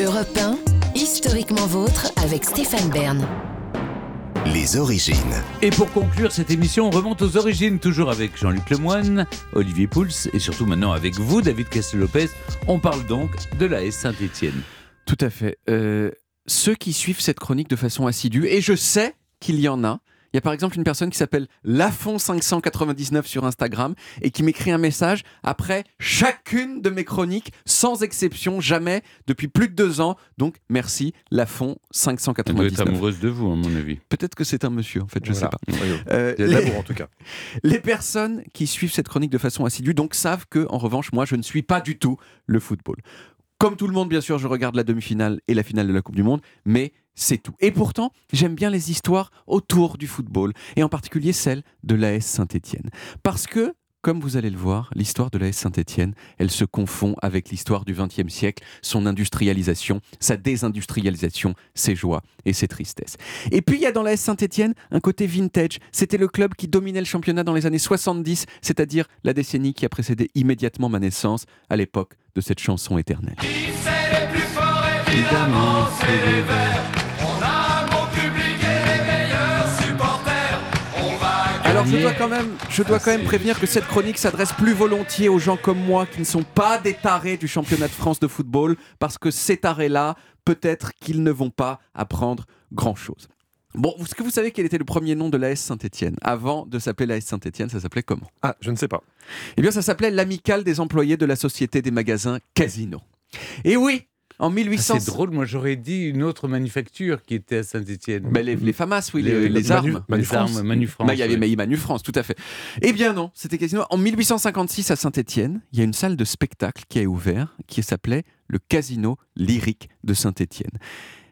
Europe 1, historiquement vôtre avec Stéphane Bern. Les origines. Et pour conclure cette émission, on remonte aux origines, toujours avec Jean-Luc Lemoyne, Olivier Pouls et surtout maintenant avec vous, David Castel-Lopez. On parle donc de la S Saint-Étienne. Tout à fait. Euh, ceux qui suivent cette chronique de façon assidue, et je sais qu'il y en a, il y a par exemple une personne qui s'appelle Lafont599 sur Instagram et qui m'écrit un message après chacune de mes chroniques, sans exception, jamais, depuis plus de deux ans. Donc merci Lafont599. Elle doit être amoureuse de vous, à mon avis. Peut-être que c'est un monsieur, en fait, je ne sais pas. Euh, Il y a de l'amour en tout cas. Les personnes qui suivent cette chronique de façon assidue donc savent que, en revanche, moi, je ne suis pas du tout le football. Comme tout le monde, bien sûr, je regarde la demi-finale et la finale de la Coupe du Monde, mais c'est tout. Et pourtant, j'aime bien les histoires autour du football, et en particulier celle de l'AS Saint-Étienne. Parce que, comme vous allez le voir, l'histoire de l'AS Saint-Étienne, elle se confond avec l'histoire du XXe siècle, son industrialisation, sa désindustrialisation, ses joies et ses tristesses. Et puis il y a dans l'AS Saint-Étienne un côté vintage. C'était le club qui dominait le championnat dans les années 70, c'est-à-dire la décennie qui a précédé immédiatement ma naissance, à l'époque de cette chanson éternelle. Évidemment, c'est les Alors je dois quand même, je dois quand même prévenir que cette chronique s'adresse plus volontiers aux gens comme moi qui ne sont pas des tarés du championnat de France de football, parce que ces tarés-là, peut-être qu'ils ne vont pas apprendre grand-chose. Bon, est-ce que vous savez quel était le premier nom de l'AS Saint-Étienne? Avant de s'appeler l'AS Saint-Étienne, ça s'appelait comment? Ah, je ne sais pas. Eh bien, ça s'appelait l'amicale des employés de la société des magasins Casino. Et oui, en 1800... Ah, c'est drôle, moi j'aurais dit une autre manufacture qui était à Saint-Etienne. Ben, les, les FAMAS, oui, les, Les- les Manu- armes. Manu les armes Manu France. Bah, il y avait. Maï Manu France, tout à fait. Eh bien non, c'était Casino. En 1856 à Saint-Étienne, il y a une salle de spectacle qui a ouvert, qui s'appelait le Casino Lyrique de Saint-Étienne.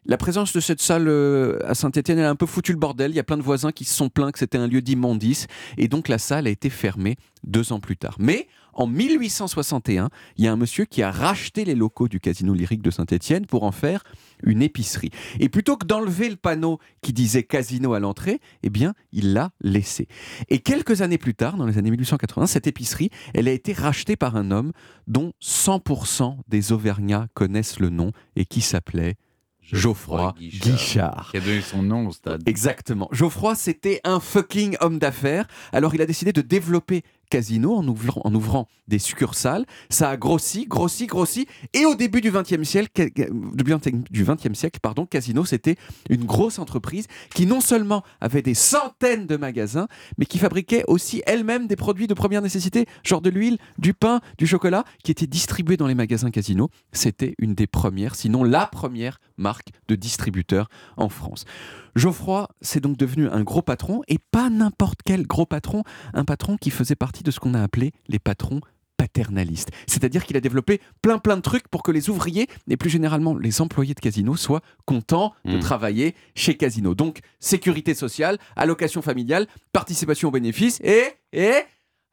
La présence de cette salle euh, à Saint-Étienne, elle a un peu foutu le bordel. Il y a plein de voisins qui se sont plaints que c'était un lieu d'immondice. Et donc la salle a été fermée deux ans plus tard. Mais en 1861, il y a un monsieur qui a racheté les locaux du Casino Lyrique de Saint-Étienne pour en faire une épicerie. Et plutôt que d'enlever le panneau qui disait casino à l'entrée, eh bien, il l'a laissé. Et quelques années plus tard, dans les années 1880, cette épicerie, elle a été rachetée par un homme dont 100% des Auvergnats connaissent le nom et qui s'appelait Geoffroy Guichard. Qui a donné son nom au stade. Exactement. Geoffroy, c'était un fucking homme d'affaires. Alors, il a décidé de développer Casino en ouvrant, des succursales. Ça a grossi, grossi, grossi. Et au début du XXe siècle, du XXe siècle, pardon, Casino, c'était une grosse entreprise qui non seulement avait des centaines de magasins, mais qui fabriquait aussi elle-même des produits de première nécessité, genre de l'huile, du pain, du chocolat, qui étaient distribués dans les magasins Casino. C'était une des premières, sinon la première marque de distributeur en France. Geoffroy, c'est donc devenu un gros patron, et pas n'importe quel gros patron, un patron qui faisait partie de ce qu'on a appelé les patrons paternalistes. C'est-à-dire qu'il a développé plein plein de trucs pour que les ouvriers, et plus généralement les employés de Casino, soient contents de Mm. travailler chez Casino. Donc, sécurité sociale, allocation familiale, participation aux bénéfices et, et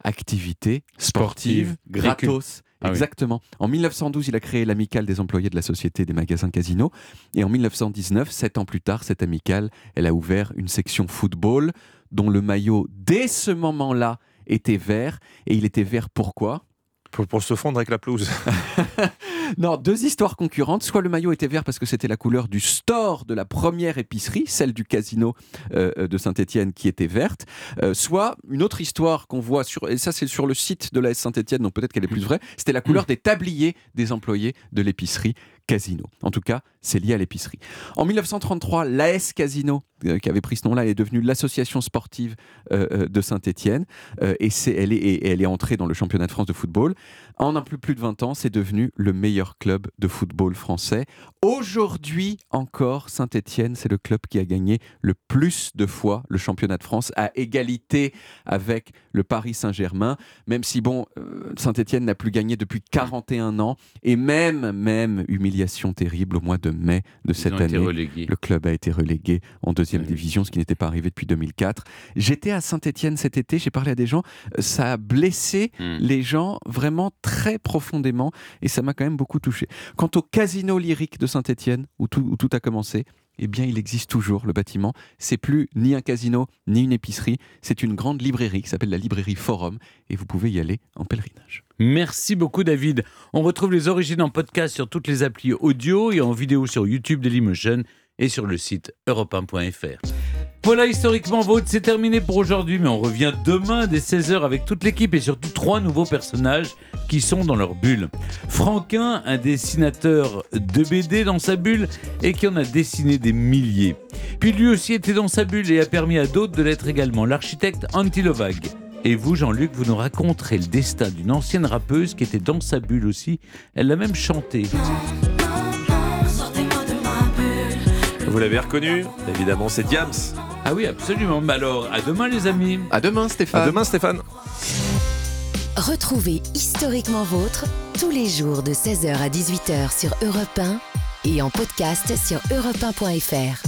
activité sportive Sportive, gratos. Ah oui. Exactement. En 1912, il a créé l'amicale des employés de la Société des magasins Casino. Et en 1919, sept ans plus tard, cette amicale, elle a ouvert une section football dont le maillot, dès ce moment-là, était vert. Et il était vert pourquoi? Pour, pour se fondre avec la pelouse. Non, deux histoires concurrentes. Soit le maillot était vert parce que c'était la couleur du store de la première épicerie, celle du casino euh, de Saint-Étienne qui était verte. Euh, soit une autre histoire qu'on voit sur, et ça c'est sur le site de la Saint-Étienne, donc peut-être qu'elle est plus vraie, c'était la couleur des tabliers des employés de l'épicerie Casino. En tout cas, c'est lié à l'épicerie. En 1933, l'AS Casino, qui avait pris ce nom-là, est devenue l'association sportive euh, euh, de Saint-Étienne. Euh, et c'est, elle, est, et elle est entrée dans le championnat de France de football. En un peu plus de 20 ans, c'est devenu le meilleur club de football français. Aujourd'hui encore, Saint-Étienne, c'est le club qui a gagné le plus de fois le championnat de France, à égalité avec le Paris Saint-Germain. Même si, bon, euh, Saint-Étienne n'a plus gagné depuis 41 ans. Et même, même, humiliation terrible au mois de mai de Ils cette année. Le club a été relégué en deuxième Oui. division, ce qui n'était pas arrivé depuis 2004. J'étais à Saint-Étienne cet été, j'ai parlé à des gens, ça a blessé Hmm. les gens vraiment très profondément et ça m'a quand même beaucoup touché. Quant au casino lyrique de Saint-Étienne, où tout, où tout a commencé, eh bien, il existe toujours le bâtiment. C'est plus ni un casino ni une épicerie, c'est une grande librairie qui s'appelle la librairie Forum et vous pouvez y aller en pèlerinage. Merci beaucoup David. On retrouve les origines en podcast sur toutes les applis audio et en vidéo sur YouTube Dailymotion et sur le site europe1.fr. Voilà, historiquement vôtre, c'est terminé pour aujourd'hui, mais on revient demain dès 16h avec toute l'équipe et surtout trois nouveaux personnages qui sont dans leur bulle. Franquin, un dessinateur de BD dans sa bulle et qui en a dessiné des milliers. Puis lui aussi était dans sa bulle et a permis à d'autres de l'être également, l'architecte Antilovag. Et vous, Jean-Luc, vous nous raconterez le destin d'une ancienne rappeuse qui était dans sa bulle aussi. Elle l'a même chanté. Vous l'avez reconnu Évidemment, c'est Diams. Ah oui, absolument. Mais alors, à demain les amis. À demain, Stéphane. À demain, Stéphane. Retrouvez Historiquement Vôtre tous les jours de 16h à 18h sur Europe 1 et en podcast sur europe1.fr.